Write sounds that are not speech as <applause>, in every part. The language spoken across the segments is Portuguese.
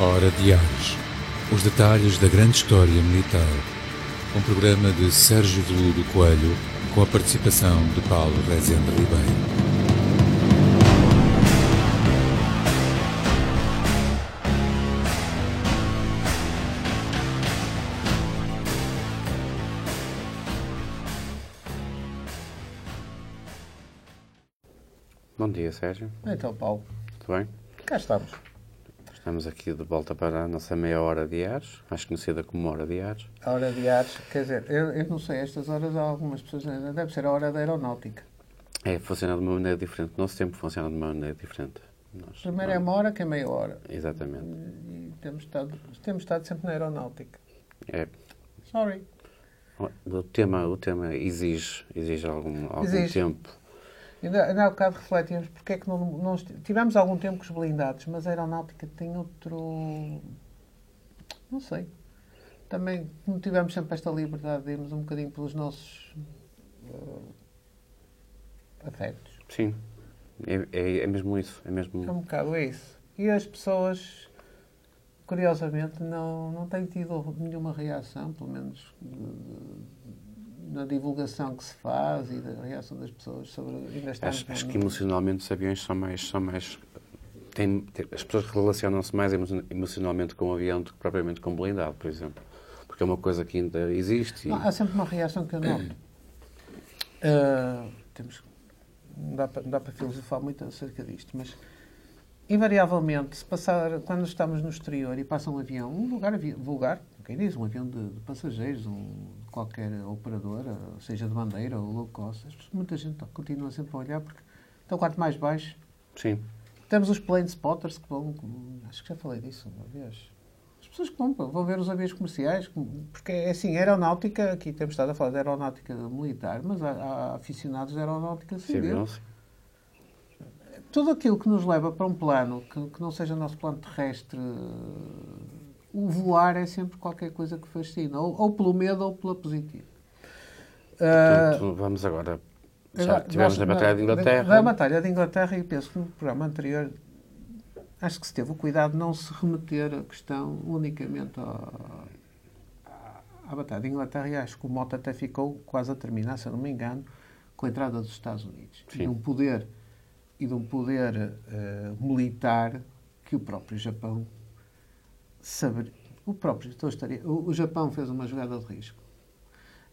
Hora de Ares. Os detalhes da grande história militar. Um programa de Sérgio Veludo Coelho com a participação de Paulo Rezende Ribeiro. Bom dia, Sérgio. Então, Paulo, Tudo bem? cá estamos. Estamos aqui de volta para a nossa meia hora de Ares, mais conhecida como hora de Ares. A hora de Ares, quer dizer, eu, eu não sei, estas horas há algumas pessoas deve ser a hora da aeronáutica. É, funciona de uma maneira diferente. O nosso tempo funciona de uma maneira diferente. Nós, Primeiro é uma hora que é meia hora. Exatamente. E temos estado, temos estado sempre na aeronáutica. É, Sorry. o, tema, o tema exige, exige algum, algum Exige. tempo. Ainda, ainda há bocado refletimos porque é que não, não tivemos algum tempo com os blindados, mas a aeronáutica tem outro. Não sei. Também, como tivemos sempre esta liberdade de irmos um bocadinho pelos nossos eh, afetos. Sim, é, é, é mesmo isso. É mesmo... É um bocado isso. E as pessoas, curiosamente, não, não têm tido nenhuma reação, pelo menos na divulgação que se faz e da reação das pessoas sobre. Ainda estamos Acho, acho que emocionalmente os aviões são mais. São mais têm, as pessoas relacionam-se mais emo- emocionalmente com o avião do que propriamente com o blindado, por exemplo. Porque é uma coisa que ainda existe. e- Não, há sempre uma reação que eu noto. <clears throat> Ah, temos, não, dá para, dá para filosofar muito acerca disto, mas invariavelmente, se passar, quando estamos no exterior e passa um avião, um lugar vulgar, quem diz, um avião de, de passageiros, um, de qualquer operadora, seja de bandeira ou low cost, muita gente continua sempre a olhar porque então quanto mais baixo. Sim, Temos os plane spotters que vão, acho que já falei disso uma vez. As pessoas que vão, vão ver os aviões comerciais, porque é assim, aeronáutica, aqui temos estado a falar de aeronáutica militar, mas há, há aficionados de aeronáutica civil. sim. Tudo aquilo que nos leva para um plano que, que não seja o nosso plano terrestre, o voar é sempre qualquer coisa que fascina, ou, ou pelo medo ou pela positiva. Portanto, vamos agora. Já tivemos na Batalha de Inglaterra. Da Batalha de Inglaterra, e penso que no programa anterior, acho que se teve o cuidado de não se remeter a questão unicamente ao- à, Batalha de Inglaterra, e acho que o mote até ficou quase a terminar, se eu não me engano, com a entrada dos Estados Unidos. E Sim. de um poder, e de um poder eh, militar que o próprio Japão saber, o próprio, então estaria, o, o Japão fez uma jogada de risco.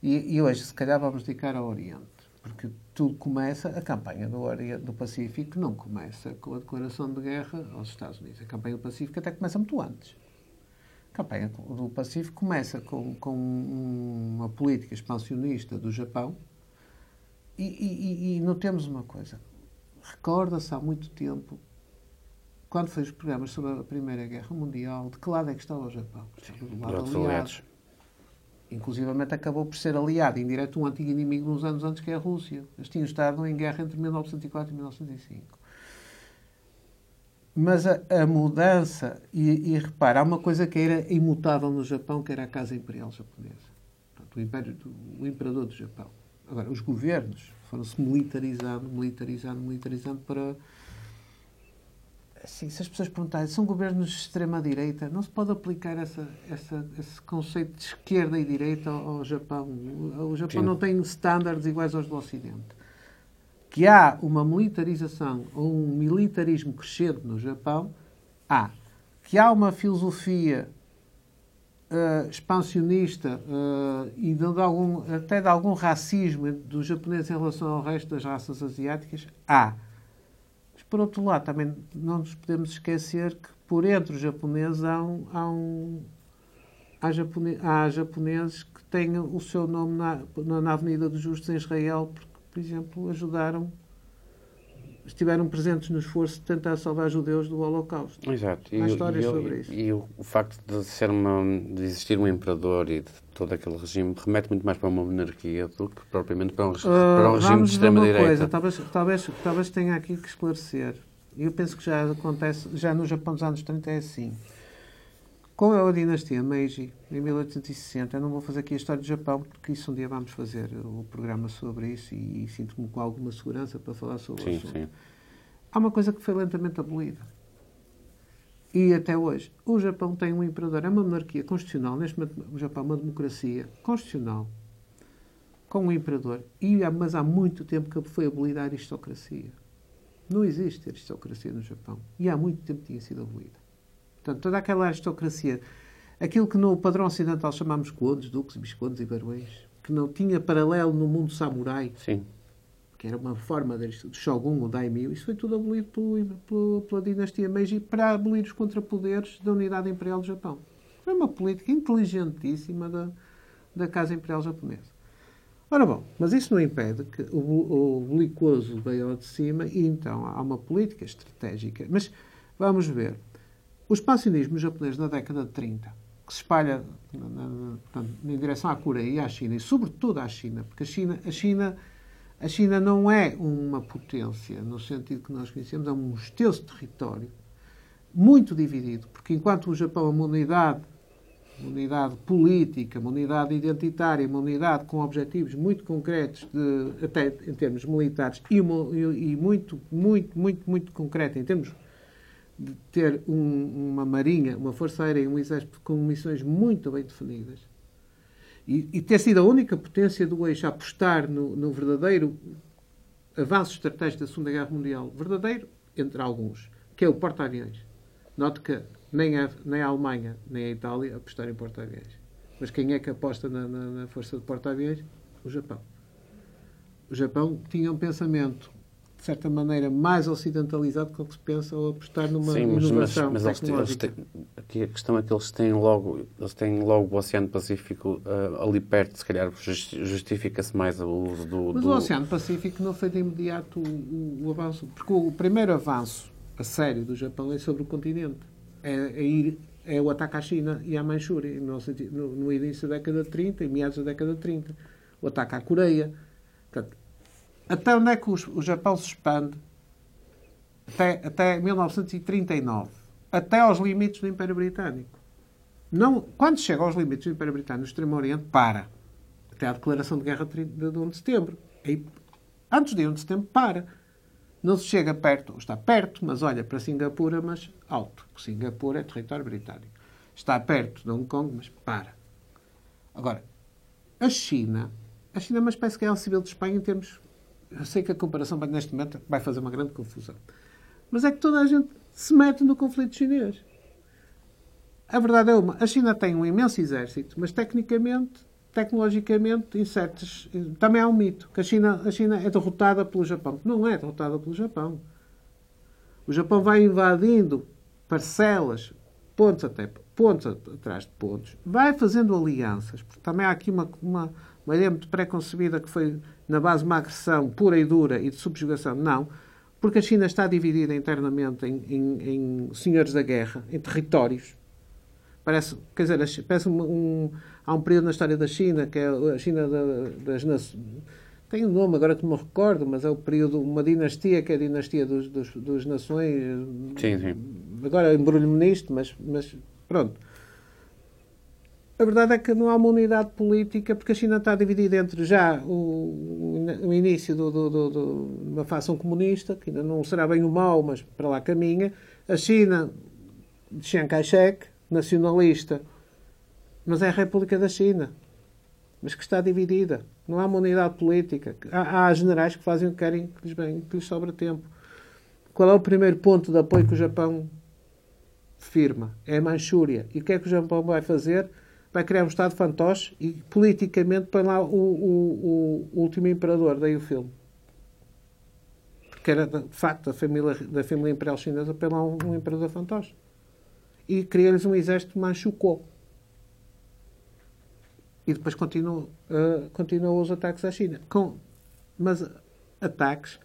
E, e hoje, se calhar, vamos dedicar ao Oriente. Porque tudo começa, a campanha do, Oriente, do Pacífico não começa com a declaração de guerra aos Estados Unidos. A campanha do Pacífico até começa muito antes. A campanha do Pacífico começa com, com uma política expansionista do Japão e, e- e notemos uma coisa. Recorda-se há muito tempo, quando foi os programas sobre a Primeira Guerra Mundial, de que lado é que estava o Japão? Estava do lado aliado aliados. inclusivamente acabou por ser aliado indireto um antigo inimigo uns anos antes, que é a Rússia. Eles tinham estado em guerra entre 1904 e 1905. Mas a, a mudança, e, e repara, há uma coisa que era imutável no Japão, que era a Casa Imperial Japonesa. Portanto, o, império do, o imperador do Japão. Agora, os governos foram-se militarizando, militarizando, militarizando para... Assim, se as pessoas perguntarem, são governos de extrema-direita, não se pode aplicar essa, essa, esse conceito de esquerda e direita ao, ao Japão. O, Japão Sim. não tem estándares iguais aos do Ocidente. Que há uma militarização ou um militarismo crescente no Japão, há. Que há uma filosofia eh, expansionista eh, e de, de algum, até de algum racismo dos japoneses em relação ao resto das raças asiáticas, há. Por outro lado, também não nos podemos esquecer que, por entre os japoneses, há, um, há, um, há, japone- há japoneses que têm o seu nome na, na Avenida dos Justos em Israel, porque, por exemplo, ajudaram, estiveram presentes no esforço de tentar salvar judeus do Holocausto. Exato. Há histórias sobre isso. E o, facto de, ser uma, de existir um imperador e de todo aquele regime remete muito mais para uma monarquia do que propriamente para um, regi- para um Uh, regime de extrema-direita. coisa, talvez, talvez, talvez tenha aqui que esclarecer. Eu penso que já acontece, já no Japão dos anos 30 é assim. Com a dinastia Meiji, em 1860, eu não vou fazer aqui a história do Japão, porque isso um dia vamos fazer o programa sobre isso e, sinto-me com alguma segurança para falar sobre o Sim, assunto. sim. Há uma coisa que foi lentamente abolida. E até hoje, o Japão tem um imperador, é uma monarquia constitucional, neste momento o Japão é uma democracia constitucional, com um imperador, e, mas há muito tempo que foi abolida a aristocracia. Não existe aristocracia no Japão. E há muito tempo tinha sido abolida. Portanto, toda aquela aristocracia, aquilo que no padrão ocidental chamamos condes, duques, viscondes e barões, que não tinha paralelo no mundo samurai, Sim. que era uma forma de shogun, o daimyo, isso foi tudo abolido pelo, pelo, pela dinastia Meiji para abolir os contrapoderes da unidade imperial do Japão. Foi uma política inteligentíssima da, da Casa Imperial Japonesa. Ora bom, mas isso não impede que o, o belicoso veio de cima e então há uma política estratégica. Mas vamos ver. O expansionismo japonês na década de 30, que se espalha na, na, na, direção à Coreia e à China, e sobretudo à China, porque a China, a China, a China não é uma potência no sentido que nós conhecemos, é um extenso território muito dividido, porque enquanto o Japão é uma unidade, uma unidade política, uma unidade identitária, uma unidade com objetivos muito concretos, de, até em termos militares, e, uma, e muito, muito, muito, muito concreto em termos de ter um, uma marinha, uma força aérea e um exército com missões muito bem definidas e, e ter sido a única potência do eixo a apostar no, no verdadeiro avanço estratégico da Segunda Guerra Mundial, verdadeiro entre alguns, que é o porta-aviões. Note que nem a, nem a Alemanha nem a Itália apostaram em porta-aviões. Mas quem é que aposta na, na, na força de porta-aviões? O Japão. O Japão tinha um pensamento de certa maneira, mais ocidentalizado que o que se pensa ao apostar numa Sim, mas, inovação mas, mas eles têm, aqui a questão é que eles têm logo, eles têm logo o Oceano Pacífico uh, ali perto, se calhar justifica-se mais o uso do... Mas do... o Oceano Pacífico não foi de imediato o, o, o, avanço, porque o primeiro avanço a sério do Japão é sobre o continente. É, é ir é o ataque à China e à Manchúria, no, no, no início da década de 30 e meados da década de 30. O ataque à Coreia. Portanto, até onde é que o Japão se expande? Até, até 1939. Até aos limites do Império Britânico. Não, quando chega aos limites do Império Britânico no Extremo Oriente, para. Até à declaração de guerra de 1 de setembro. Aí, antes de 1 de setembro, para. Não se chega perto, está perto, mas olha para Singapura, mas alto. Singapura é território britânico. Está perto de Hong Kong, mas para. Agora, a China, a China é uma espécie de guerra civil de Espanha em termos eu sei que a comparação neste momento vai fazer uma grande confusão. Mas é que toda a gente se mete no conflito chinês. A verdade é uma. A China tem um imenso exército, mas tecnicamente, tecnologicamente, em certos, também há um mito, que a China, a China é derrotada pelo Japão. Não é derrotada pelo Japão. O Japão vai invadindo parcelas, pontos até pontos atrás de pontos, vai fazendo alianças, porque também há aqui uma, uma, uma ideia muito pré-concebida que foi na base de uma agressão pura e dura e de subjugação. Não, porque a China está dividida internamente em, em, em senhores da guerra, em territórios. Parece, quer dizer, parece um, um, há um período na história da China, que é a China da, das nações. Tem um nome agora que não me recordo, mas é o período, uma dinastia que é a dinastia dos, dos, dos nações. Sim, sim. Agora embrulho-me nisto, mas, mas pronto. A verdade é que não há uma unidade política, porque a China está dividida entre já o, o início de uma facção comunista, que ainda não será bem o mal, mas para lá caminha. A China de Chiang Kai-shek, nacionalista, mas é a República da China, mas que está dividida. Não há uma unidade política. Há, há generais que fazem o que querem, que lhes, bem, que lhes sobra tempo. Qual é o primeiro ponto de apoio que o Japão firma? É a Manchúria. E o que é que o Japão vai fazer? Vai criar um Estado fantoche e politicamente põe lá o, o, o, último imperador, daí o filme. Porque era, de facto, da família, da família imperial chinesa põe lá um, um imperador fantoche. E cria-lhes um exército manchucô. E depois continua, uh, continua os ataques à China. Com, mas ataques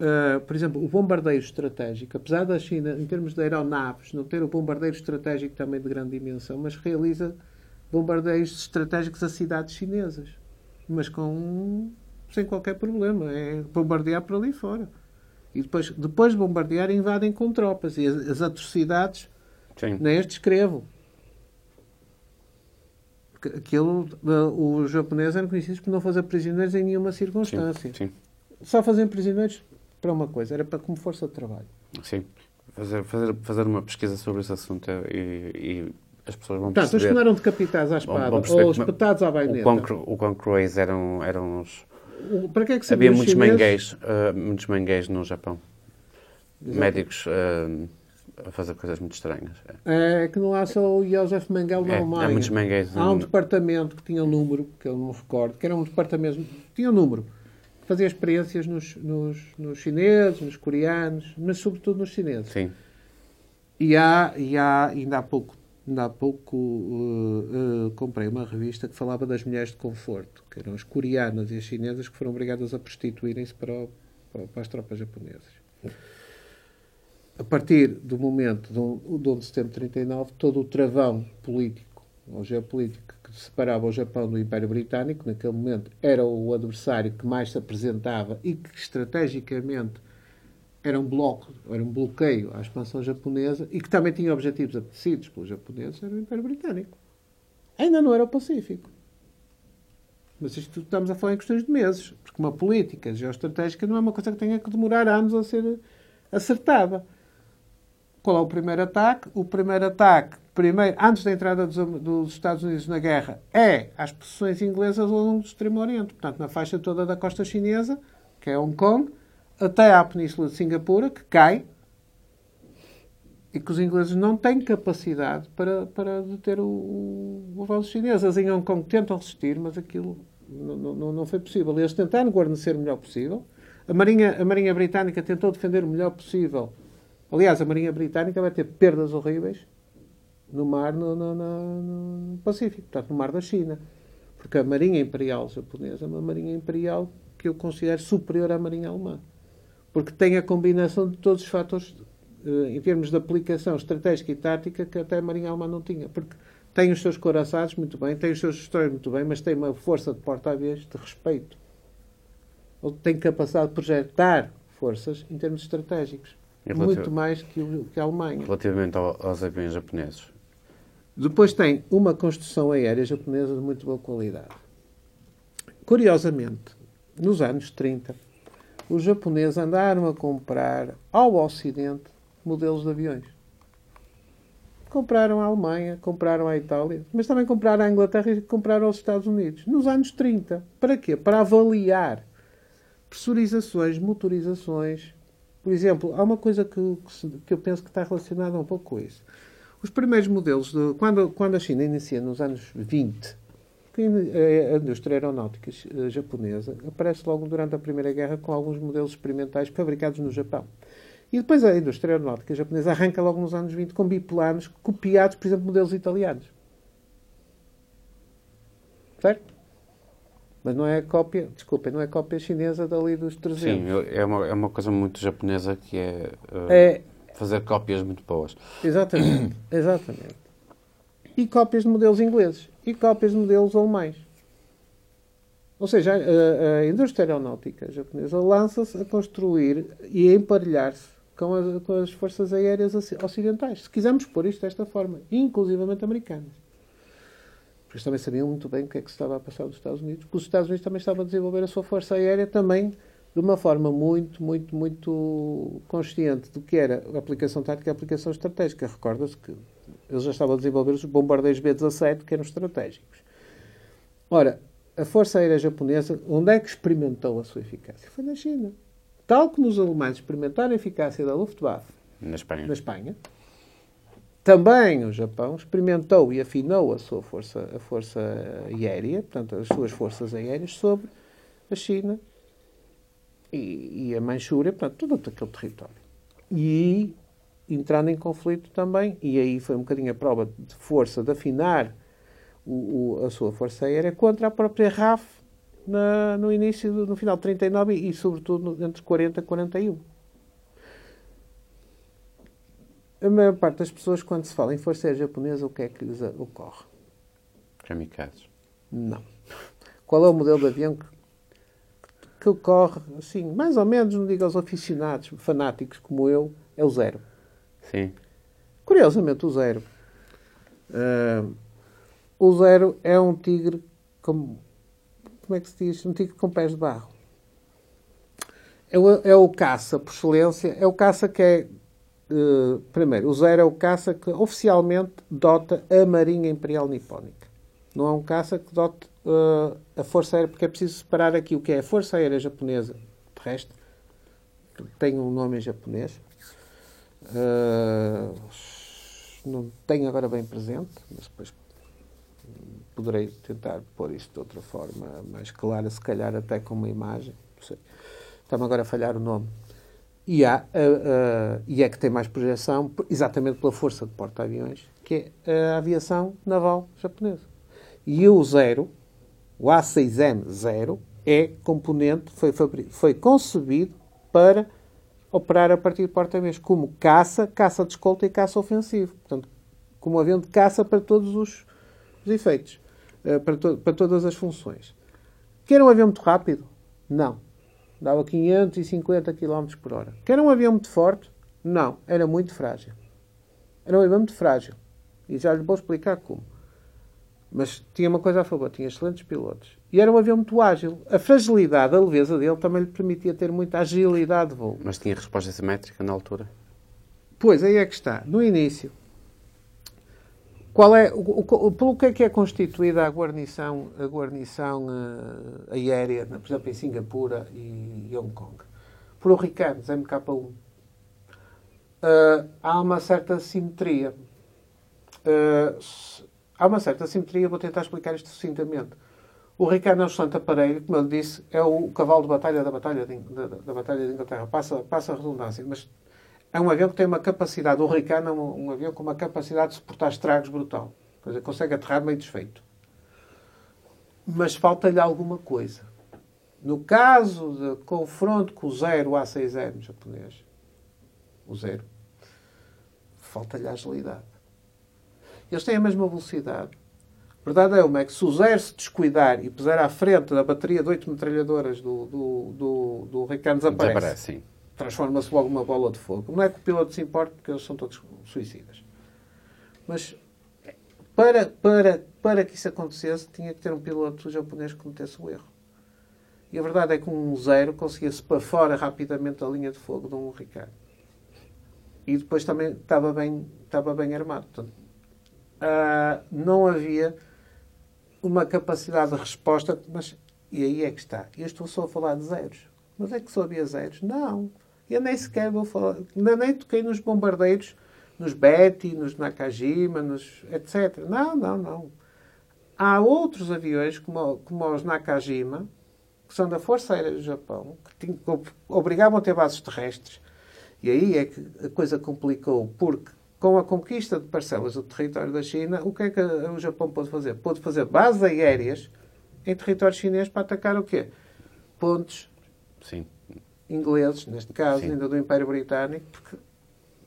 Uh, por exemplo, o bombardeio estratégico, apesar da China, em termos de aeronaves, não ter o bombardeiro estratégico também de grande dimensão, mas realiza bombardeios estratégicos a cidades chinesas, mas com sem qualquer problema, é bombardear por ali fora. E depois, depois de bombardear, invadem com tropas. E as, as atrocidades Sim. nem as descrevo. Aquilo, os japoneses eram conhecidos por não fazer prisioneiros em nenhuma circunstância. Sim. Sim. Só fazem prisioneiros para uma coisa, era para como força de trabalho. Sim. fazer, fazer, fazer uma pesquisa sobre esse assunto e, e as pessoas vão Portanto, os que perceber... não eram decapitados à espada perceber ou como- espetados à baioneta. o quão cruéis eram, eram os... O- Para que é que Havia muitos chineses? manguês, ah, muitos manguês no Japão. Exato. Médicos ah, a fazer coisas muito estranhas. É, É que não há só o Joseph Mengele na É, Alemanha. há muitos manguês. Há um departamento que tinha um número, que eu não recordo, que era um departamento, tinha um número, que fazia experiências nos, nos, nos chineses, nos coreanos, mas sobretudo nos chineses. Sim. E há, e há ainda há pouco, ainda há pouco uh, uh, comprei uma revista que falava das mulheres de conforto, que eram as coreanas e as chinesas que foram obrigadas a prostituírem-se para, para, as tropas japonesas. A partir do momento do, do 11 de setembro de 39, todo o travão político ou geopolítico que separava o Japão do Império Britânico, naquele momento era o adversário que mais se apresentava e que estrategicamente era um bloco, era um bloqueio à expansão japonesa e que também tinha objetivos apetecidos pelos japoneses, era o Império Britânico. Ainda não era o Pacífico. Mas isto estamos a falar em questões de meses, porque uma política geoestratégica não é uma coisa que tenha que demorar anos a ser acertada. Qual é o primeiro ataque? O primeiro ataque, primeiro, antes da entrada dos, dos Estados Unidos na guerra, é às posições inglesas ao longo do Extremo Oriente. Portanto, na faixa toda da costa chinesa, que é Hong Kong, até à Península de Singapura, que cai, e que os ingleses não têm capacidade para, para deter o, o, avanço chinês. As em Hong Kong tentam resistir, mas aquilo não, não, não foi possível. Eles tentaram guarnecer o melhor possível. A Marinha, a Marinha Britânica tentou defender o melhor possível. Aliás, a Marinha Britânica vai ter perdas horríveis no mar, no, no, no, no Pacífico, portanto, no mar da China. Porque a Marinha Imperial japonesa é uma Marinha Imperial que eu considero superior à Marinha Alemã. Porque tem a combinação de todos os fatores, eh, em termos de aplicação estratégica e tática, que até a Marinha Alemã não tinha. Porque tem os seus coraçados muito bem, tem os seus gestores muito bem, mas tem uma força de porta-aviões de respeito. Ele tem capacidade de projetar forças em termos estratégicos. Relativo- Muito mais que, o- que a Alemanha. Relativamente ao- aos aviões japoneses. Depois tem uma construção aérea japonesa de muito boa qualidade. Curiosamente, nos anos 30, os japoneses andaram a comprar ao Ocidente modelos de aviões. Compraram à Alemanha, compraram à Itália, mas também compraram à Inglaterra e compraram aos Estados Unidos. Nos anos 30. Para quê? Para avaliar pressurizações, motorizações. Por exemplo, há uma coisa que, que eu penso que está relacionada um pouco com isso. Os primeiros modelos, de, quando, quando a China inicia nos anos 20, que a indústria aeronáutica eh, japonesa aparece logo durante a Primeira Guerra com alguns modelos experimentais fabricados no Japão. E depois a indústria aeronáutica japonesa arranca logo nos anos 20 com biplanos copiados, por exemplo, modelos italianos. Certo? Mas não é cópia, desculpem, não é cópia chinesa dali dos 300. Sim, é uma, é uma coisa muito japonesa que é, uh, É, fazer cópias muito boas. Exatamente, exatamente. E cópias de modelos ingleses e cópias de modelos alemães. Ou seja, a, a indústria aeronáutica japonesa lança-se a construir e a emparelhar-se com, as- com as forças aéreas oci- ocidentais. Se quisermos pôr isto desta forma, inclusivamente americanas. Porque eles também sabiam muito bem o que é que se estava a passar nos Estados Unidos, porque os Estados Unidos também estavam a desenvolver a sua força aérea também de uma forma muito, muito, muito consciente do que era a aplicação tática e a aplicação estratégica. Recorda-se que eles já estavam a desenvolver os bombardeiros B-17, que eram estratégicos. Ora, a Força Aérea Japonesa, onde é que experimentou a sua eficácia? Foi na China. Tal como os alemães experimentaram a eficácia da Luftwaffe Na Espanha. na Espanha, também o Japão experimentou e afinou a sua força, a força aérea, portanto, as suas forças aéreas sobre a China e, e a Manchúria, portanto, todo aquele território. E entrando em conflito também, e aí foi um bocadinho a prova de força de afinar o, o- a sua força aérea contra a própria RAF na- no início, no final de 39 e, e sobretudo, no- entre 40 e 41. A maior parte das pessoas, quando se fala em força aérea japonesa, o que é que lhes ocorre? Kamikazes. Não. Qual é o modelo de avião que, que ocorre, assim, mais ou menos, não digo aos aficionados, fanáticos como eu, é o zero. Sim. Curiosamente, o zero. ah, o zero é um tigre com. Como é que se diz? Um tigre com pés de barro. É o, é o caça, por excelência, é o caça que é uh, primeiro, o Zero é o caça que oficialmente dota a Marinha Imperial Nipónica. Não é um caça que dote uh, a Força Aérea, porque é preciso separar aqui o que é a Força Aérea Japonesa terrestre, que tem um nome em japonês. Uh, não tenho agora bem presente, mas depois poderei tentar pôr isto de outra forma mais clara, se calhar até com uma imagem. Está-me agora a falhar o nome. E, há, uh, uh, e é que tem mais projeção, exatamente pela força de porta-aviões, que é a aviação naval japonesa. E o Zero, o A6M0, é componente, foi, foi concebido para operar a partir de porta-aviões, como caça, caça de escolta e caça ofensivo. Portanto, como avião de caça para todos os, os efeitos, uh, para, to para todas as funções. Que era um avião muito rápido? Não dava 550 km por hora. Que era um avião muito forte? Não, era muito frágil. Era um avião muito frágil. E já lhe vou explicar como. Mas tinha uma coisa a favor, tinha excelentes pilotos. E era um avião muito ágil. A fragilidade, a leveza dele também lhe permitia ter muita agilidade de voo. Mas tinha resposta simétrica na altura? Pois, aí é que está. No início, qual é, o, o, pelo que é que é constituída a guarnição, a guarnição uh, aérea, por exemplo, em Singapura e Hong Kong? Por hurricanes, MK1. Uh, eh, há uma certa simetria. Uh, há uma certa simetria, vou tentar explicar isto sucintamente. O Ricardo excelente aparelho, como eu disse, é o cavalo de batalha da Batalha de, da, da Batalha de Inglaterra. Passa, passa a redundância, mas é um avião que tem uma capacidade, o Hurricane é um, um, avião com uma capacidade de suportar estragos brutal. Quer dizer, consegue aterrar meio desfeito. Mas falta-lhe alguma coisa. No caso de confronto com o zero A6M japonês, o zero, falta-lhe agilidade. Eles têm a mesma velocidade. A verdade é uma é que se o zero se descuidar e puser à frente da bateria de oito metralhadoras do, do, do, do Hurricane, desaparece. Desaparece, transforma-se logo numa bola de fogo. Não é que o piloto se importe, porque eles são todos suicidas. Mas para, para, para que isso acontecesse, tinha que ter um piloto japonês que cometesse o erro. E a verdade é que um zero conseguia-se para fora rapidamente da linha de fogo de um Ricardo. E depois também estava bem, estava bem armado. Portanto, uh, não havia uma capacidade de resposta, mas e aí é que está. Eu estou só a falar de zeros. Mas é que só havia zeros? Não. Eu nem sequer vou falar, nem toquei nos bombardeiros, nos Betty, nos Nakajima, nos etc. Não, não, não. Há outros aviões, como, como os Nakajima, que são da Força Aérea do Japão, que, tinham, que obrigavam a ter bases terrestres. E aí é que a coisa complicou, porque com a conquista de parcelas do território da China, o que é que o Japão pôde fazer? Pôde fazer bases aéreas em território chinês para atacar o quê? Pontes. Sim ingleses, neste caso, Sim. ainda do Império Britânico, porque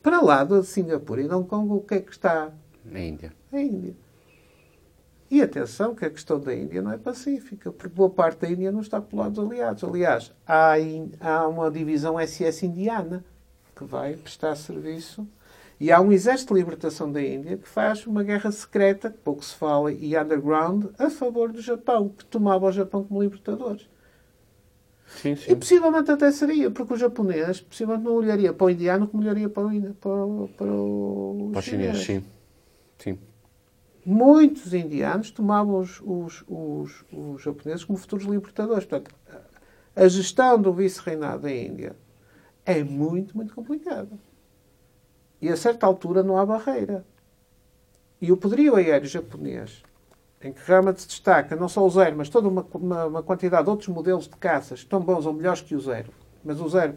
para lá de Singapura e de Hong Kong, o que é que está? A Índia. A Índia. E atenção que a questão da Índia não é pacífica, porque boa parte da Índia não está pelo lado dos aliados. Aliás, há, há uma divisão SS indiana que vai prestar serviço e há um exército de libertação da Índia que faz uma guerra secreta, pouco se fala, e underground, a favor do Japão, que tomava o Japão como libertadores. Sim, sim. E possivelmente até seria, porque o japonês possivelmente não olharia para o indiano como olharia para o, para, para o, para o chinês. Sim. sim. Muitos indianos tomavam os, os, os, os japoneses como futuros libertadores. Portanto, a gestão do vice-reinado da Índia é muito, muito complicada. E a certa altura não há barreira. E o poderio aéreo japonês em que realmente se destaca não só o zero, mas toda uma, uma, uma, quantidade de outros modelos de caças tão bons ou melhores que o zero. Mas o zero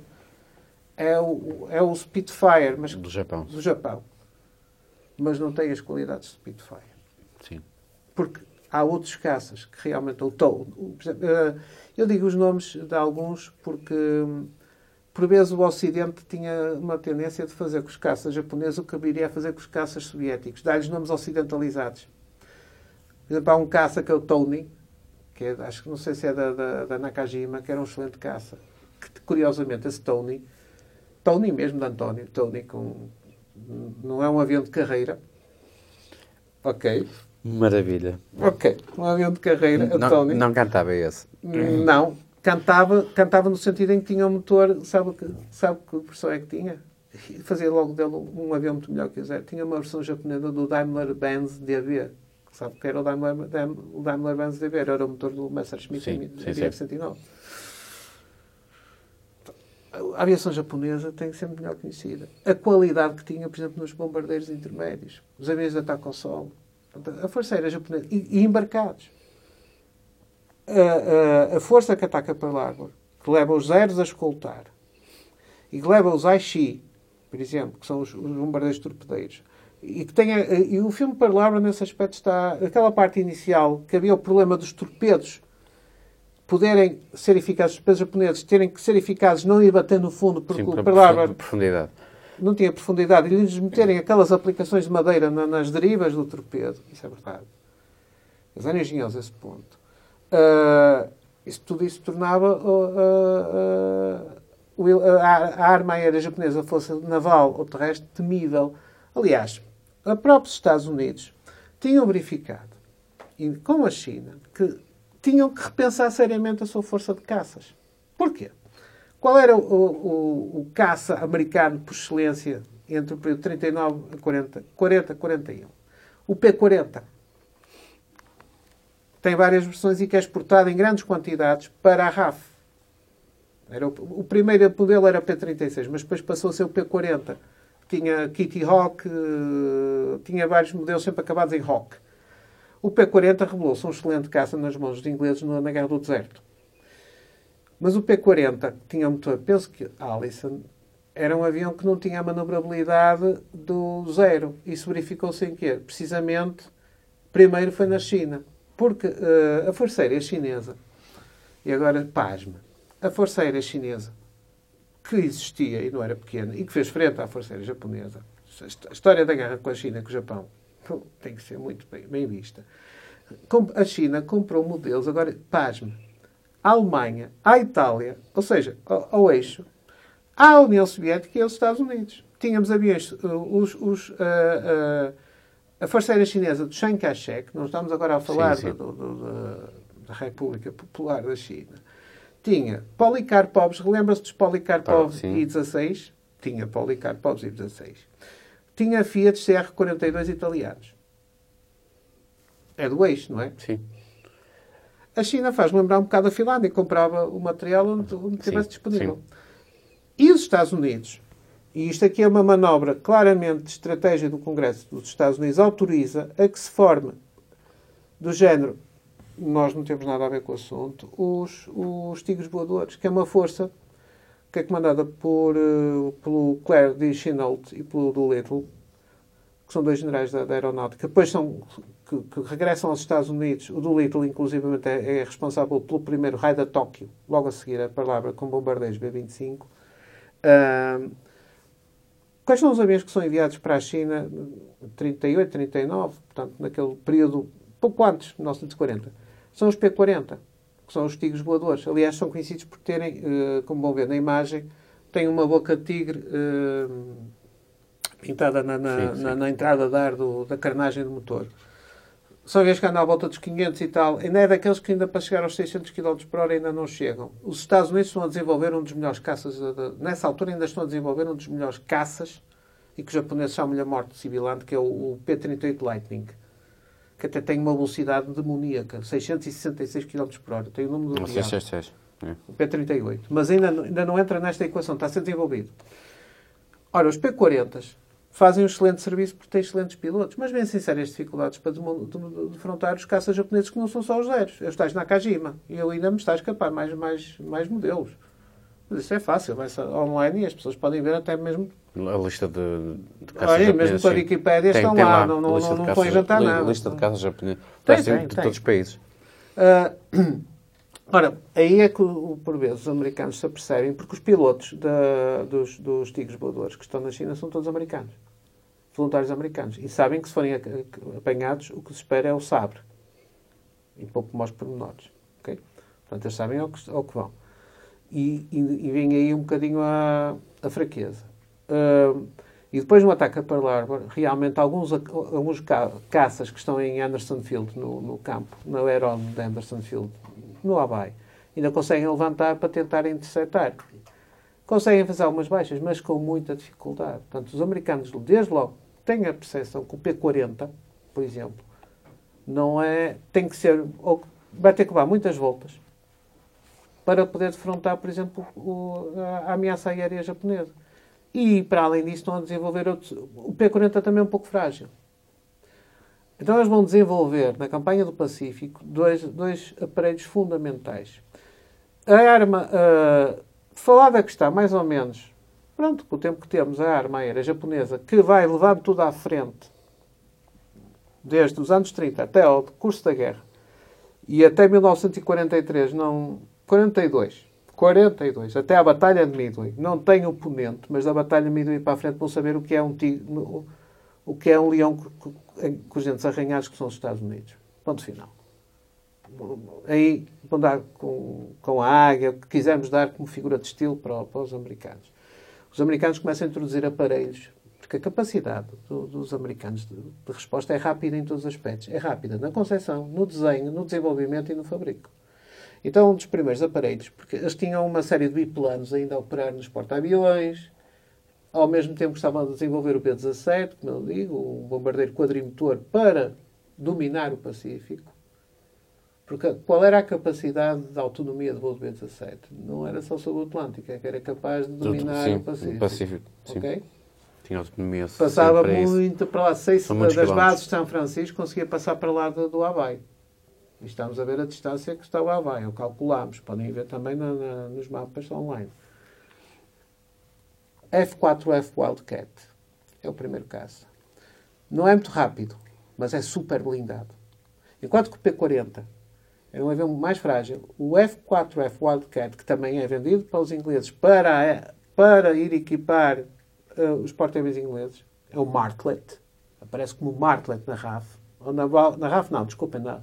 é o, é o Spitfire mas, do Japão. do Japão. Mas não tem as qualidades de Spitfire. Sim. Porque há outros caças que realmente. O, o, eh, eu digo os nomes de alguns porque por vezes o Ocidente tinha uma tendência de fazer com os caças japoneses o que haveria a fazer com os caças soviéticos, dar-lhes nomes ocidentalizados. Por exemplo, há um caça que é o Tony, que é, acho que não sei se é da, da, da, Nakajima, que era um excelente caça. Que, curiosamente, esse Tony, Tony mesmo de António, Tony, com, não é um avião de carreira. Ok. Maravilha. Ok. Um avião de carreira, não, Tony. Não cantava esse. Não. Cantava, cantava no sentido em que tinha um motor, sabe que, sabe que pressão é que tinha? e fazia logo dele um avião muito melhor que o Zero. Tinha uma versão japonesa do Daimler-Benz DB. Sabe que era o Daimler-Benz Daimler DB? Era o motor do Messerschmitt Sim, sim, sim. DB-109. A aviação japonesa tem que ser melhor conhecida. A qualidade que tinha, por exemplo, nos bombardeiros intermédios, os aviões de ataque ao solo. A Força Aérea Japonesa. E, e embarcados. A, a- a força que ataca Pearl Harbor, que leva os zeros a escoltar, e que leva os Aichi, por exemplo, que são os, os bombardeiros torpedeiros, e que tem a- e o filme Harbor nesse aspecto está aquela parte inicial que havia o problema dos torpedos poderem ser eficazes, os torpedos japoneses terem que ser eficazes, não ir bater no fundo, porque Sim, o Harbor profundidade. não tinha profundidade, e lhes meterem aquelas aplicações de madeira na- nas derivas do torpedo, isso é verdade. Eles eram engenhosos a esse ponto. Ah, isso, tudo isso tornava ah, o- a, a arma aérea japonesa, fosse naval ou terrestre, temível. Aliás, a próprios Estados Unidos tinham verificado, com a China, que tinham que repensar seriamente a sua força de caças. Porquê? Qual era o, o- o caça americano por excelência entre o período 39 a 40, 40 a 41? O P-40. Tem várias versões e que é exportado em grandes quantidades para a RAF. Era o, o primeiro modelo era o P-36, mas depois passou a ser o P-40. Tinha Kitty Hawk, eh, tinha vários modelos sempre acabados em Hawk. O P-40 revelou-se um excelente caça nas mãos dos ingleses na Guerra do Deserto. Mas o P-40 tinha um motor, penso que Allison, era um avião que não tinha a manobrabilidade do zero. Isso verificou-se em quê? Precisamente, primeiro foi na China. Porque eh, a Força Aérea Chinesa, e agora pasma, a Força Aérea Chinesa, que existia e não era pequena, e que fez frente à Força Aérea Japonesa, a his- a história da guerra com a China com o Japão, tem que ser muito bem, bem vista. A China comprou modelos, agora, pasme, à Alemanha, à Itália, ou seja, ao, ao eixo, à União Soviética e aos Estados Unidos. Tínhamos aviões, uh, os, os, uh, uh, a Força Aérea Chinesa do Chiang Kai-shek, não estamos agora a falar Sim, sim. do- do- do- da República Popular da China, tinha Policarpovs, lembra-se dos Policarpov Ah, sim. I-16? Tinha Policarpovs I-16. Tinha Fiat CR-42 italianos. É do eixo, não é? Sim. A China faz lembrar um bocado a Finlândia, comprava o material onde, onde estivesse Sim, disponível. E os Estados Unidos, e isto aqui é uma manobra claramente de estratégia do Congresso dos Estados Unidos, autoriza a que se forme do género, nós não temos nada a ver com o assunto, os, os tigres voadores, que é uma força que é comandada por, eh, pelo Claire D. Chennault e pelo Doolittle, que são dois generais da, da aeronáutica, depois são, que, que regressam aos Estados Unidos. O Doolittle, inclusivamente, é, é responsável pelo primeiro raio da Tóquio, logo a seguir a palavra com bombardeiros B-25. Ahm, quais são os aviões que são enviados para a China 38, 39, portanto, naquele período pouco antes de 1940? São os P-40, que são os tigres voadores. Aliás, são conhecidos por terem, eh, como vão ver na imagem, têm uma boca de tigre eh, pintada na, na, Sim, na- sim. na entrada de ar do- da carnagem do motor. São aviões que andam à volta dos 500 e tal. Ainda é daqueles que ainda para chegar aos 600 km por hora ainda não chegam. Os Estados Unidos estão a desenvolver um dos melhores caças. nessa altura ainda estão a desenvolver um dos melhores caças e que os japoneses chamam-lhe a morte civilante, que é o, o P-38 Lightning. Que até tem uma velocidade demoníaca. 666 km por hora. Tem o número do é- é-. O P-38. Mas ainda, ainda não entra nesta equação, está a ser desenvolvido. Ora, os P-40 fazem um excelente serviço porque têm excelentes pilotos, mas vencem sérias dificuldades para defrontar os caças japoneses que não são só os zeros. Eu estáis Nakajima e eu ainda me está a escapar mais, mais, mais modelos. Mas isso é fácil, vai-se online e as pessoas podem ver até mesmo. A lista de, de caças Olha, mesmo pela. Wikipédia estão tem lá, não, a não, não, de não caças- estão a inventar nada. lista de caças japoneses. Tem, Tem, de todos os países. Ah, ora, aí é que, por vezes, os americanos se apercebem, porque os pilotos da- dos, dos tigres voadores que estão na China são todos americanos. Voluntários americanos. E sabem que se forem apanhados, o que se espera é o sabre. E pouco mais pormenores. ok? Portanto, eles sabem ao que, ao que vão. E, e, e vem aí um bocadinho a, a fraqueza. Ah, e depois no ataque a Pearl Harbor, realmente alguns, alguns ca- caças que estão em Anderson Field, no, no campo, no aeródromo de Anderson Field, no Havaí, ainda conseguem levantar para tentar interceptar. conseguem fazer algumas baixas, mas com muita dificuldade. Portanto, os americanos, desde logo, têm a percepção que o P-40, por exemplo, não é. tem que ser. ou vai ter que levar muitas voltas para poder defrontar, por exemplo, o, a, a ameaça aérea japonesa. E, para além disso, estão a desenvolver outros. O P-40 também é um pouco frágil. Então, eles vão desenvolver, na campanha do Pacífico, dois, dois aparelhos fundamentais. A arma, uh, falada que está mais ou menos, pronto, com o tempo que temos, a arma aérea japonesa, que vai levando tudo à frente, desde os anos 30 até ao curso da guerra, e até 1943, não, 42, 42, até a Batalha de Midway. Não tem oponente, mas da Batalha de Midway para a frente vão saber o que é um tigre, o que é um leão com os dentes arranhados, que são os Estados Unidos. Ponto final. Aí vão dar com, com a águia, o que quisermos dar como figura de estilo para, para os americanos. Os americanos começam a introduzir aparelhos, porque a capacidade do, dos americanos de, de, resposta é rápida em todos os aspectos. É rápida na concepção, no desenho, no desenvolvimento e no fabrico. Então, um dos primeiros aparelhos, porque eles tinham uma série de biplanos ainda a operar nos porta-aviões, ao mesmo tempo que estavam a desenvolver o B-17, como eu digo, um bombardeiro quadrimotor para dominar o Pacífico. Porque qual era a capacidade de autonomia do voo do B-17? Não era só sobre o Atlântico, é que era capaz de dominar sim, o Pacífico. Pacífico. Okay? Tinha autonomia Passava muito para lá. Seis das bases de São Francisco conseguia passar para lá do, do Havaí. E estamos a ver a distância que está o Havaí. O calculamos. Podem ver também na, na, nos mapas online. F4F Wildcat é o primeiro caso. Não é muito rápido, mas é super blindado. Enquanto que o P40 é um avião mais frágil, o F4F Wildcat, que também é vendido pelos ingleses para, para ir equipar uh, os porta-aviões ingleses, é o Martlet. Aparece como Martlet na RAF. Ou na, na RAF, não, desculpem, na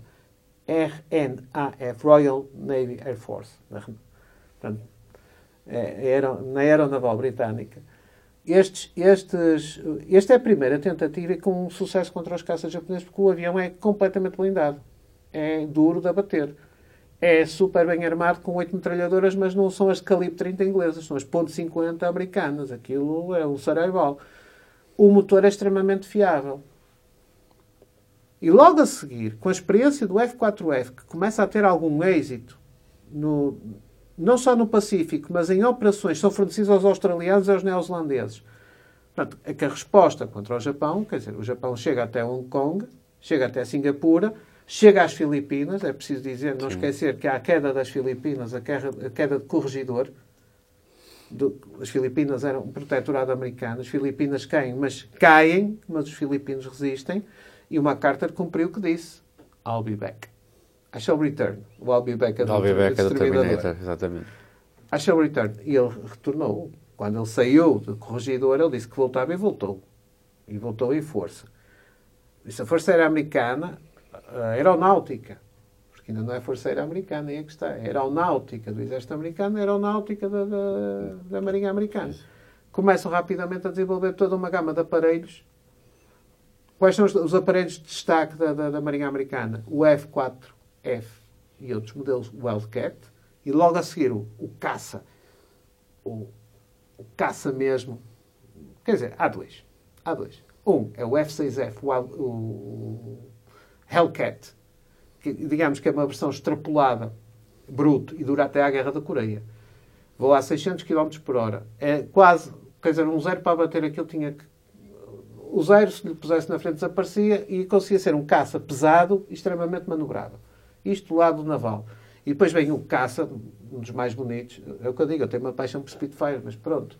RNAF, Royal Navy Air Force. Portanto, é, na aeronaval britânica. Estes, estes, esta é a primeira tentativa com um sucesso contra os caças japoneses, porque o avião é completamente blindado. É duro de abater. É super bem armado com oito metralhadoras, mas não são as de calibre 30 inglesas, são as .50 americanas. Aquilo é o Sarajevo. O motor é extremamente fiável. E logo a seguir, com a experiência do F4F, que começa a ter algum êxito no, não só no Pacífico, mas em operações são fornecidas aos australianos e aos neozelandeses. Portanto, é que a resposta contra o Japão, quer dizer, o Japão chega até Hong Kong, chega até Singapura, chega às Filipinas, é preciso dizer, não Sim. esquecer que há a queda das Filipinas, a queda, a queda de corregidor. Do, as Filipinas eram um protetorado americano, as Filipinas caem, mas caem, mas os filipinos resistem, e o MacArthur cumpriu o que disse: I'll be back. I shall return. O I'll be back, I'll be back do Terminator. Exatamente. I shall return. E ele retornou. Quando ele saiu do corregedor, ele disse que voltava e voltou. E voltou em força. Disse a Força Aérea Americana, Aeronáutica, porque ainda não é Força Aérea Americana, aí é que está. A aeronáutica do Exército Americano, a Aeronáutica da, da, da Marinha Americana. Começam rapidamente a desenvolver toda uma gama de aparelhos. Quais são os, os aparelhos de destaque da, da, da Marinha Americana? O F-4 F e outros modelos Wildcat, e logo a seguir o, o caça, o, o, caça mesmo, quer dizer, há dois. Há dois. Um é o F6F, o, o Hellcat, que digamos que é uma versão extrapolada, bruto, e dura até à Guerra da Coreia. Voa a 600 km por hora. É quase, quer dizer, um zero para bater aquilo tinha que o zero, se lhe pusesse na frente, desaparecia e conseguia ser um caça pesado e extremamente manobrável. Isto do lado naval. E depois vem o caça, um dos mais bonitos. É o que eu digo, eu tenho uma paixão por Spitfire, mas pronto.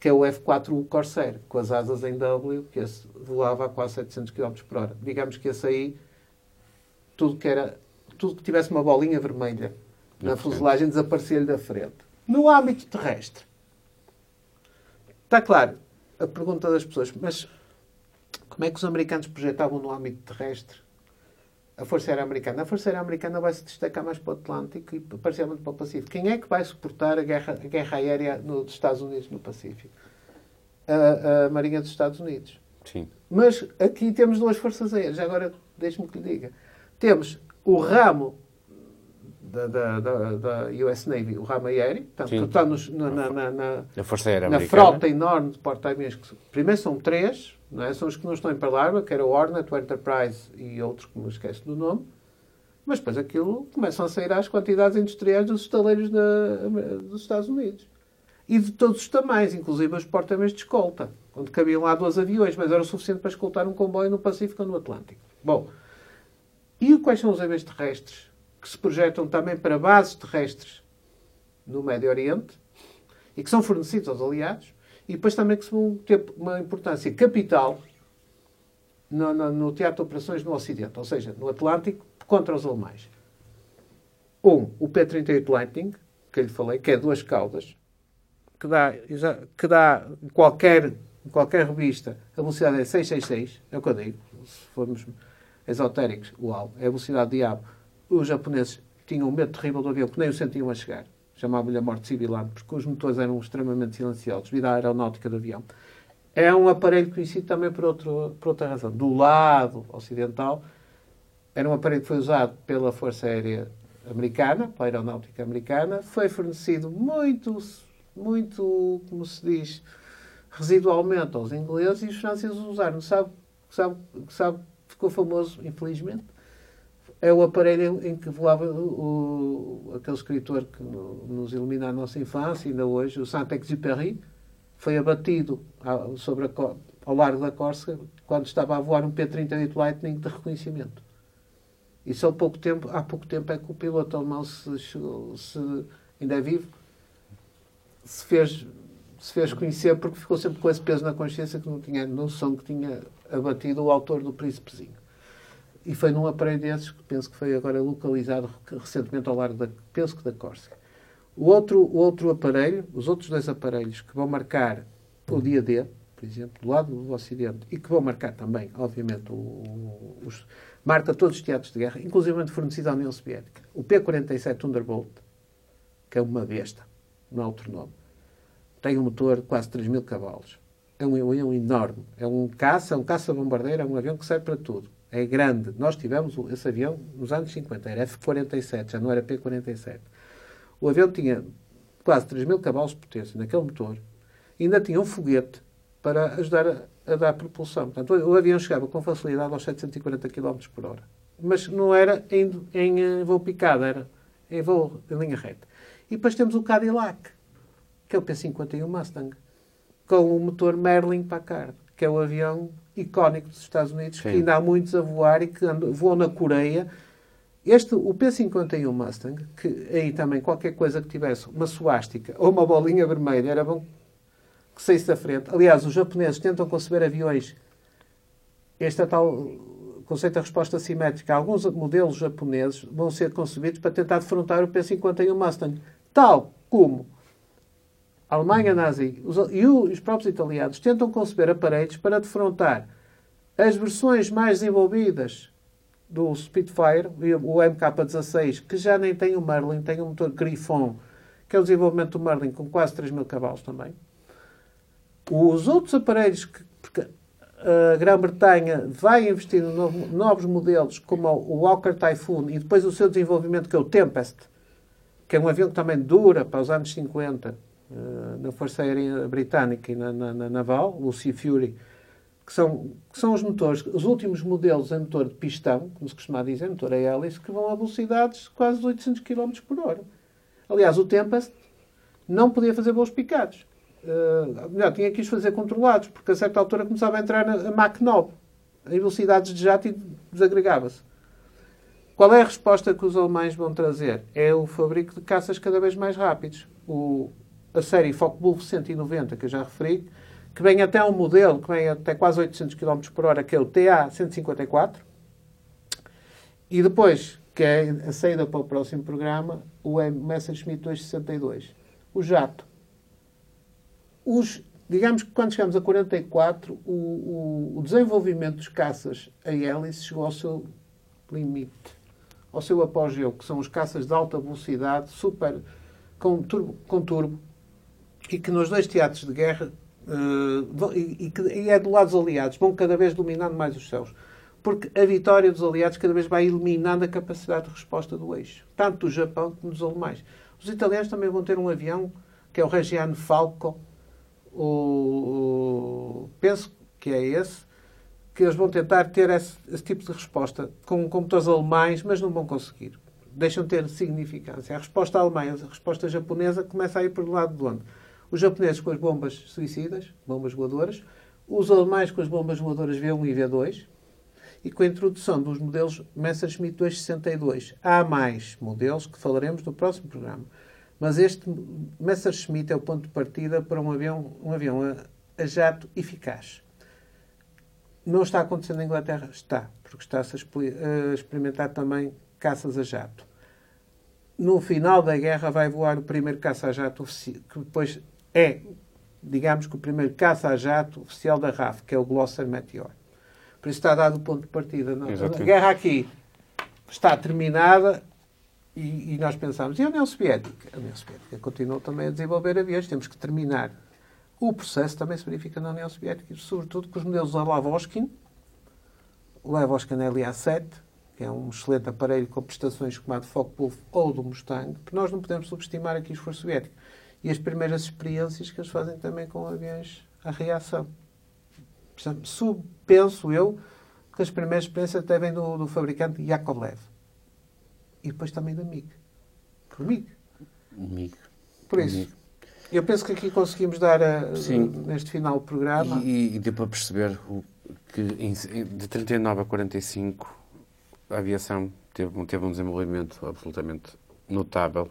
Que é o F4 Corsair, com as asas em W, que esse voava a quase 700 km por hora. Digamos que esse aí, tudo que era, tudo que tivesse uma bolinha vermelha na fuselagem desaparecia-lhe da frente. No âmbito terrestre, está claro a pergunta das pessoas, mas como é que os americanos projetavam no âmbito terrestre a Força Aérea Americana. A Força Aérea Americana vai se destacar mais para o Atlântico e parcialmente para o Pacífico. Quem é que vai suportar a guerra, a guerra aérea nos Estados Unidos no Pacífico? A, a Marinha dos Estados Unidos. Sim. Mas aqui temos duas forças aéreas. Agora, deixe-me que lhe diga. Temos o ramo da, da, da, da US Navy, o ramo aéreo, portanto, que está nos, na, na, na, na, Força Aérea na frota enorme de porta-aviões. que- Primeiro são três, não é? são os que não estão em Harbor, que era o Hornet, o Enterprise e outros que me esqueço do nome. Mas depois aquilo começam a sair às quantidades industriais dos estaleiros da- dos Estados Unidos. E de todos os tamanhos, inclusive os porta-aviões de escolta, onde cabiam lá dois aviões, mas era o suficiente para escoltar um comboio no Pacífico ou no Atlântico. Bom, e quais são os aviões terrestres que se projetam também para bases terrestres no Médio Oriente e que são fornecidos aos aliados e depois também que vão ter uma importância capital no, no- no teatro de operações no Ocidente, ou seja, no Atlântico, contra os alemães. Um, o P-38 Lightning, que eu lhe falei, que é duas caudas, que dá, que dá qualquer, qualquer revista, a velocidade é 666, é o que eu digo, se formos esotéricos, uau, é a velocidade de diabo. Os japoneses tinham um medo terrível do avião, que nem o sentiam a chegar. Chamavam-lhe a morte civilante, porque os motores eram extremamente silenciosos, devido à aeronáutica do avião. É um aparelho conhecido também por, outro, por outra razão. Do lado ocidental, era um aparelho que foi usado pela Força Aérea Americana, pela Aeronáutica Americana, foi fornecido muito, muito, como se diz, residualmente aos ingleses e os franceses usaram. Sabe, sabe, sabe, ficou famoso, infelizmente, é o aparelho em que voava o, aquele escritor que no- nos ilumina a nossa infância, ainda hoje, o Saint-Exupéry, foi abatido ao, sobre a ao largo da Córcega quando estava a voar um P-38 Lightning de reconhecimento. Só há pouco tempo, há pouco tempo é que o piloto alemão se, se ainda é vivo, se fez, se fez conhecer porque ficou sempre com esse peso na consciência que não tinha noção que tinha abatido o autor do Príncipezinho. E foi num aparelho desses que penso que foi agora localizado recentemente ao largo da, penso que da Córcega. O outro, o outro aparelho, os outros dois aparelhos que vão marcar o dia D, por exemplo, do lado do Ocidente, e que vão marcar também, obviamente, o, os, marca todos os teatros de guerra, inclusive fornecido à União Soviética. O P-47 Thunderbolt, que é uma besta, não há outro nome, tem um motor de quase 3 mil cavalos. É um avião enorme. É um caça, um caça-bombardeiro, é um avião que serve para tudo. É grande. Nós tivemos esse avião nos anos 50, era F-47, já não era P-47. O avião tinha quase 3 mil cavalos de potência naquele motor. E ainda tinha um foguete para ajudar a, a dar propulsão. Portanto, o, o avião chegava com facilidade aos 740 km por hora. Mas não era em, em eh, voo picado, era em voo em linha reta. E depois temos o Cadillac, que é o P-51 Mustang, com o motor Merlin Packard, que é o avião icónico dos Estados Unidos, que Sim. ainda há muitos a voar e que andam, voam na Coreia. Este, o P-51 Mustang, que aí também qualquer coisa que tivesse uma suástica ou uma bolinha vermelha era bom que saísse da frente. Aliás, os japoneses tentam conceber aviões. Este é tal conceito da resposta simétrica. Alguns modelos japoneses vão ser concebidos para tentar defrontar o P-51 Mustang. Tal como a Alemanha nazi os- e os próprios italianos tentam conceber aparelhos para defrontar as versões mais desenvolvidas do Spitfire, o MK-16, que já nem tem o Merlin, tem o motor Griffon, que é o desenvolvimento do Merlin com quase 3 mil cavalos também. Os outros aparelhos que a Grã-Bretanha vai investir em novo- novos modelos, como o Walker Typhoon, e depois o seu desenvolvimento, que é o Tempest, que é um avião que também dura para os anos 50 eh, na Força Aérea Britânica e na, na- na Naval, o Sea Fury, que são, que são os motores, os últimos modelos em motor de pistão, como se costuma dizer, motor a hélice, que vão a velocidades de quase de 800 km por hora. Aliás, o Tempest não podia fazer voos picados. Uh, melhor, tinha que os fazer controlados, porque a certa altura começava a entrar na a Mach 9, em velocidades de jato e desagregava-se. Qual é a resposta que os alemães vão trazer? É o fabrico de caças cada vez mais rápidos. O, a série Focke-Wulf 190, que eu já referi, que vem até um modelo que vem até quase 800 km por hora, que é o TA-154. E depois, que é a saída para o próximo programa, o Messerschmitt 262. O jato. Os, digamos que quando chegamos a 44, o, o, o desenvolvimento dos caças a hélice chegou ao seu limite, ao seu apogeu, que são os caças de alta velocidade, super, com turbo, com turbo e que nos dois teatros de guerra, eh, e, que e é do lado dos aliados, vão cada vez dominando mais os céus. porque a vitória dos aliados cada vez vai eliminando a capacidade de resposta do eixo, tanto do Japão como dos alemães. Os italianos também vão ter um avião que é o Reggiano Falco, o, o, penso que é esse, que eles vão tentar ter esse, esse tipo de resposta com computadores alemães, mas não vão conseguir. Deixam de ter significância. A resposta alemã, a resposta japonesa começa a ir para o lado de onde? Os japoneses com as bombas suicidas, bombas voadoras, os alemães com as bombas voadoras V1 e V2, e com a introdução dos modelos Messerschmitt 262. Há mais modelos que falaremos no próximo programa. Mas este Messerschmitt é o ponto de partida para um avião, um avião a, a jato eficaz. Não está acontecendo na Inglaterra? Está, porque está-se a experimentar também caças a jato. No final da guerra vai voar o primeiro caça a jato que depois é, digamos que o primeiro caça a jato oficial da RAF, que é o Gloster Meteor. Por isso está dado o ponto de partida. Não? A guerra aqui está terminada e, e, nós pensamos, e a União Soviética? A União Soviética continuou também a desenvolver aviões, temos que terminar. O processo também se verifica na União Soviética, sobretudo com os modelos da Lavoskin, o Lavoskin LA-7, que é um excelente aparelho com prestações como a do Focke-Wulf ou do Mustang, que nós não podemos subestimar aqui o esforço soviético. E as primeiras experiências que eles fazem também com aviões a reação. Portanto, penso eu que as primeiras experiências até vêm do, do fabricante Yakovlev. E depois também da MIG. Por MIG. MIG. Por isso. MIG. Eu penso que aqui conseguimos dar, a, Sim. neste final do programa... E, e deu para perceber o, que de 39 a 45 a aviação teve, teve um desenvolvimento absolutamente notável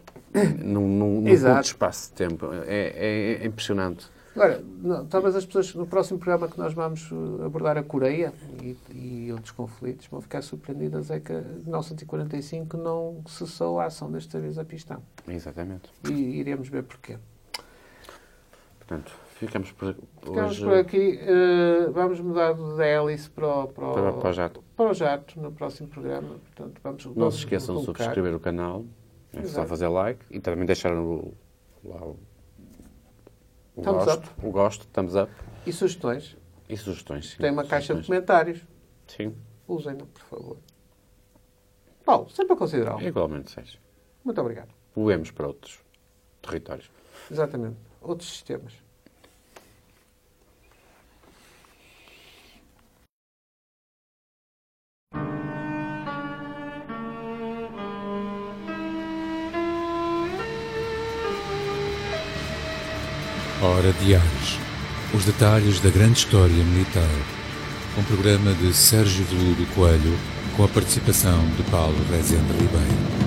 num, num, num curto espaço de tempo. É, é, é impressionante. Agora, não, talvez as pessoas, no próximo programa que nós vamos uh, abordar a Coreia e, e, outros conflitos, vão ficar surpreendidas é que em 1945 não cessou a ação destes aviões a pistão. Exatamente. E iremos ver porquê. Portanto, ficamos por, ficamos hoje... por aqui. Uh, vamos mudar da hélice para o, para, o, para, o jato. Para o jato, no próximo programa. Portanto, vamos, não se esqueçam de subscrever o canal. É só fazer like e também deixar o, lá o o thumbs gosto, up. O gosto, thumbs up. E sugestões? E sugestões, sim. Tem uma caixa de comentários. Sim. Usem-na, por favor. Paulo, sempre a considerar. Igualmente, Sérgio. Muito obrigado. Voemos para outros territórios. Exatamente. Outros sistemas. Hora Diários. Os detalhes da grande história militar. Um programa de Sérgio Veludo Coelho com a participação de Paulo Rezende Ribeiro.